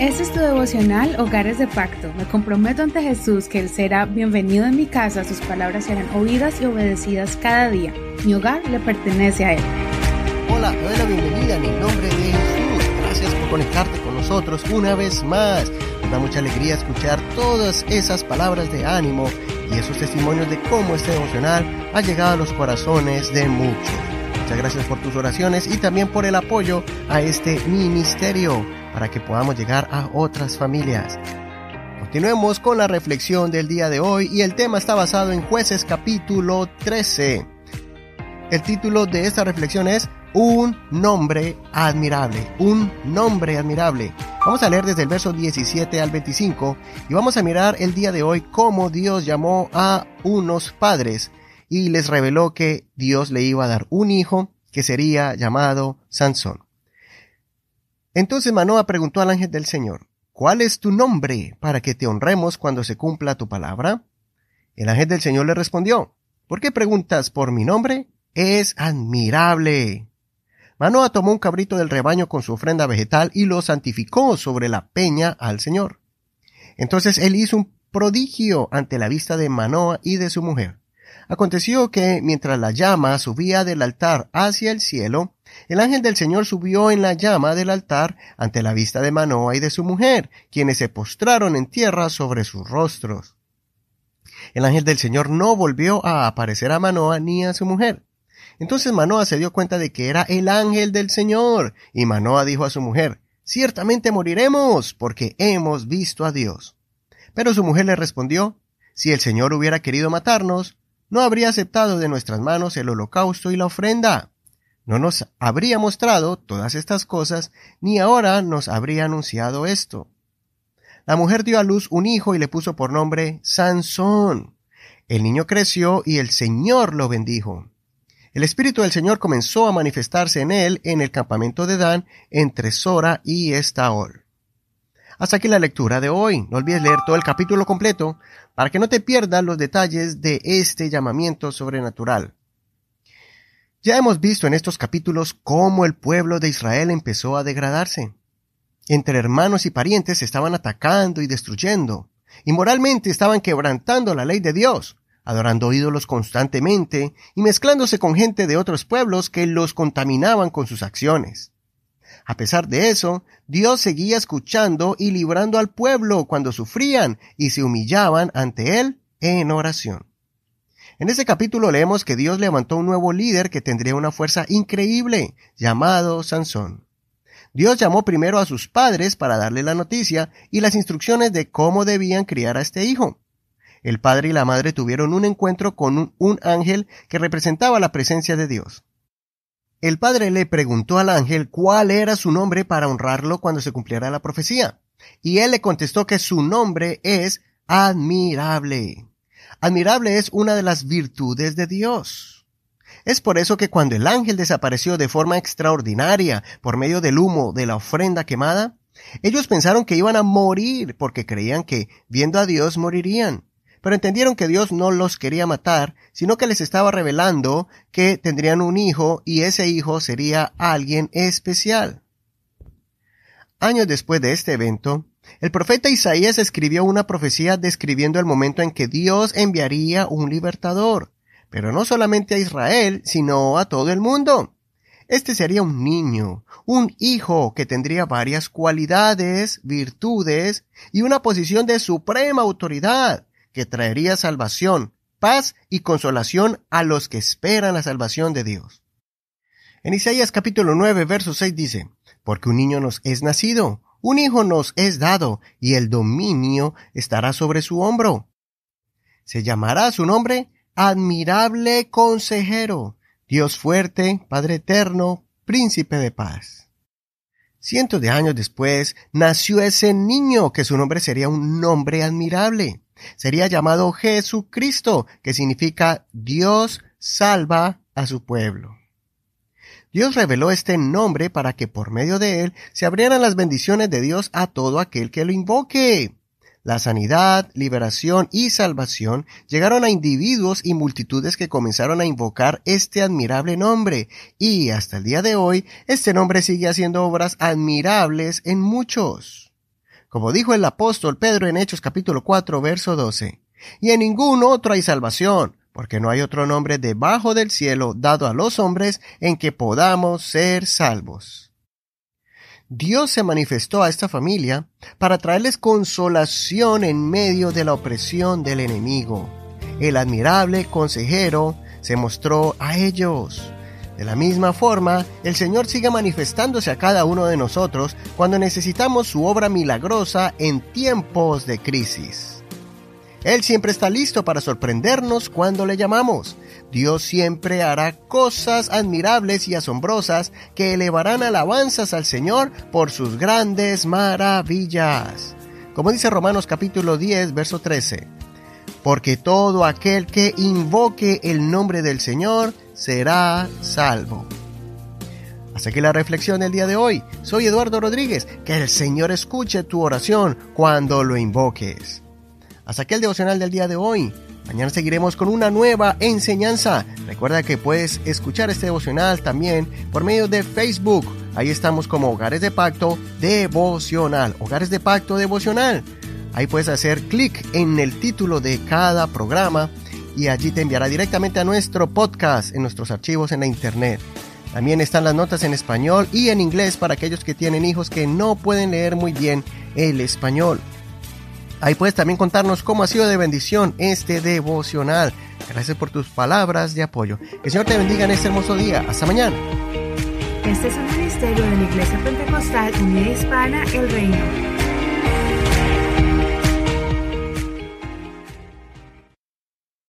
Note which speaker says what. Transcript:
Speaker 1: Este es tu devocional Hogares de Pacto. Me comprometo ante Jesús que Él será bienvenido en mi casa, sus palabras serán oídas y obedecidas cada día. Mi hogar le pertenece a Él.
Speaker 2: Hola, te doy la bienvenida en el nombre de Jesús. Gracias por conectarte con nosotros una vez más. Nos da mucha alegría escuchar todas esas palabras de ánimo y esos testimonios de cómo este devocional ha llegado a los corazones de muchos. Muchas gracias por tus oraciones y también por el apoyo a este ministerio para que podamos llegar a otras familias. Continuemos con la reflexión del día de hoy y el tema está basado en jueces capítulo 13. El título de esta reflexión es Un nombre admirable, un nombre admirable. Vamos a leer desde el verso 17 al 25 y vamos a mirar el día de hoy cómo Dios llamó a unos padres y les reveló que Dios le iba a dar un hijo que sería llamado Sansón. Entonces Manoa preguntó al ángel del Señor, ¿cuál es tu nombre para que te honremos cuando se cumpla tu palabra? El ángel del Señor le respondió, ¿por qué preguntas por mi nombre? Es admirable. Manoa tomó un cabrito del rebaño con su ofrenda vegetal y lo santificó sobre la peña al Señor. Entonces él hizo un prodigio ante la vista de Manoa y de su mujer. Aconteció que mientras la llama subía del altar hacia el cielo, el ángel del Señor subió en la llama del altar ante la vista de Manoa y de su mujer, quienes se postraron en tierra sobre sus rostros. El ángel del Señor no volvió a aparecer a Manoa ni a su mujer. Entonces Manoa se dio cuenta de que era el ángel del Señor, y Manoa dijo a su mujer, Ciertamente moriremos, porque hemos visto a Dios. Pero su mujer le respondió, Si el Señor hubiera querido matarnos, no habría aceptado de nuestras manos el holocausto y la ofrenda no nos habría mostrado todas estas cosas, ni ahora nos habría anunciado esto. La mujer dio a luz un hijo y le puso por nombre Sansón. El niño creció y el Señor lo bendijo. El Espíritu del Señor comenzó a manifestarse en él en el campamento de Dan entre Sora y Estaol. Hasta aquí la lectura de hoy. No olvides leer todo el capítulo completo para que no te pierdas los detalles de este llamamiento sobrenatural. Ya hemos visto en estos capítulos cómo el pueblo de Israel empezó a degradarse. Entre hermanos y parientes se estaban atacando y destruyendo, y moralmente estaban quebrantando la ley de Dios, adorando ídolos constantemente y mezclándose con gente de otros pueblos que los contaminaban con sus acciones. A pesar de eso, Dios seguía escuchando y librando al pueblo cuando sufrían y se humillaban ante Él en oración. En este capítulo leemos que Dios levantó un nuevo líder que tendría una fuerza increíble, llamado Sansón. Dios llamó primero a sus padres para darle la noticia y las instrucciones de cómo debían criar a este hijo. El padre y la madre tuvieron un encuentro con un, ángel que representaba la presencia de Dios. El padre le preguntó al ángel cuál era su nombre para honrarlo cuando se cumpliera la profecía, y él le contestó que su nombre es admirable. Admirable es una de las virtudes de Dios. Es por eso que cuando el ángel desapareció de forma extraordinaria por medio del humo de la ofrenda quemada, ellos pensaron que iban a morir porque creían que, viendo a Dios, morirían. Pero entendieron que Dios no los quería matar, sino que les estaba revelando que tendrían un hijo y ese hijo sería alguien especial. Años después de este evento, el profeta Isaías escribió una profecía describiendo el momento en que Dios enviaría un libertador, pero no solamente a Israel, sino a todo el mundo. Este sería un niño, un hijo que tendría varias cualidades, virtudes y una posición de suprema autoridad, que traería salvación, paz y consolación a los que esperan la salvación de Dios. En Isaías capítulo 9, verso 6 dice, Porque un niño nos es nacido, un hijo nos es dado, y el dominio estará sobre su hombro. Se llamará su nombre Admirable Consejero, Dios fuerte, Padre eterno, Príncipe de paz. Cientos de años después nació ese niño que su nombre sería un nombre admirable. Sería llamado Jesucristo, que significa Dios salva a su pueblo. Dios reveló este nombre para que por medio de él se abrieran las bendiciones de Dios a todo aquel que lo invoque. La sanidad, liberación y salvación llegaron a individuos y multitudes que comenzaron a invocar este admirable nombre, y hasta el día de hoy este nombre sigue haciendo obras admirables en muchos. Como dijo el apóstol Pedro en Hechos capítulo 4 verso 12, y en ningún otro hay salvación, porque no hay otro nombre debajo del cielo dado a los hombres en que podamos ser salvos. Dios se manifestó a esta familia para traerles consolación en medio de la opresión del enemigo. El admirable consejero se mostró a ellos. De la misma forma, el Señor sigue manifestándose a cada uno de nosotros cuando necesitamos su obra milagrosa en tiempos de crisis. Él siempre está listo para sorprendernos cuando le llamamos. Dios siempre hará cosas admirables y asombrosas que elevarán alabanzas al Señor por sus grandes maravillas. Como dice Romanos capítulo 10, verso 13. Porque todo aquel que invoque el nombre del Señor será salvo. Hasta aquí la reflexión del día de hoy. Soy Eduardo Rodríguez. Que el Señor escuche tu oración cuando lo invoques. Hasta aquí el devocional del día de hoy. Mañana seguiremos con una nueva enseñanza. Recuerda que puedes escuchar este devocional también por medio de Facebook. Ahí estamos como Hogares de Pacto Devocional. Hogares de Pacto Devocional. Ahí puedes hacer clic en el título de cada programa y allí te enviará directamente a nuestro podcast en nuestros archivos en la internet. También están las notas en español y en inglés para aquellos que tienen hijos que no pueden leer muy bien el español. Ahí puedes también contarnos cómo ha sido de bendición este devocional. Gracias por tus palabras de apoyo. Que el Señor te bendiga en este hermoso día. Hasta mañana.
Speaker 1: Este es un ministerio de la Iglesia Pentecostal Unida Hispana El Reino.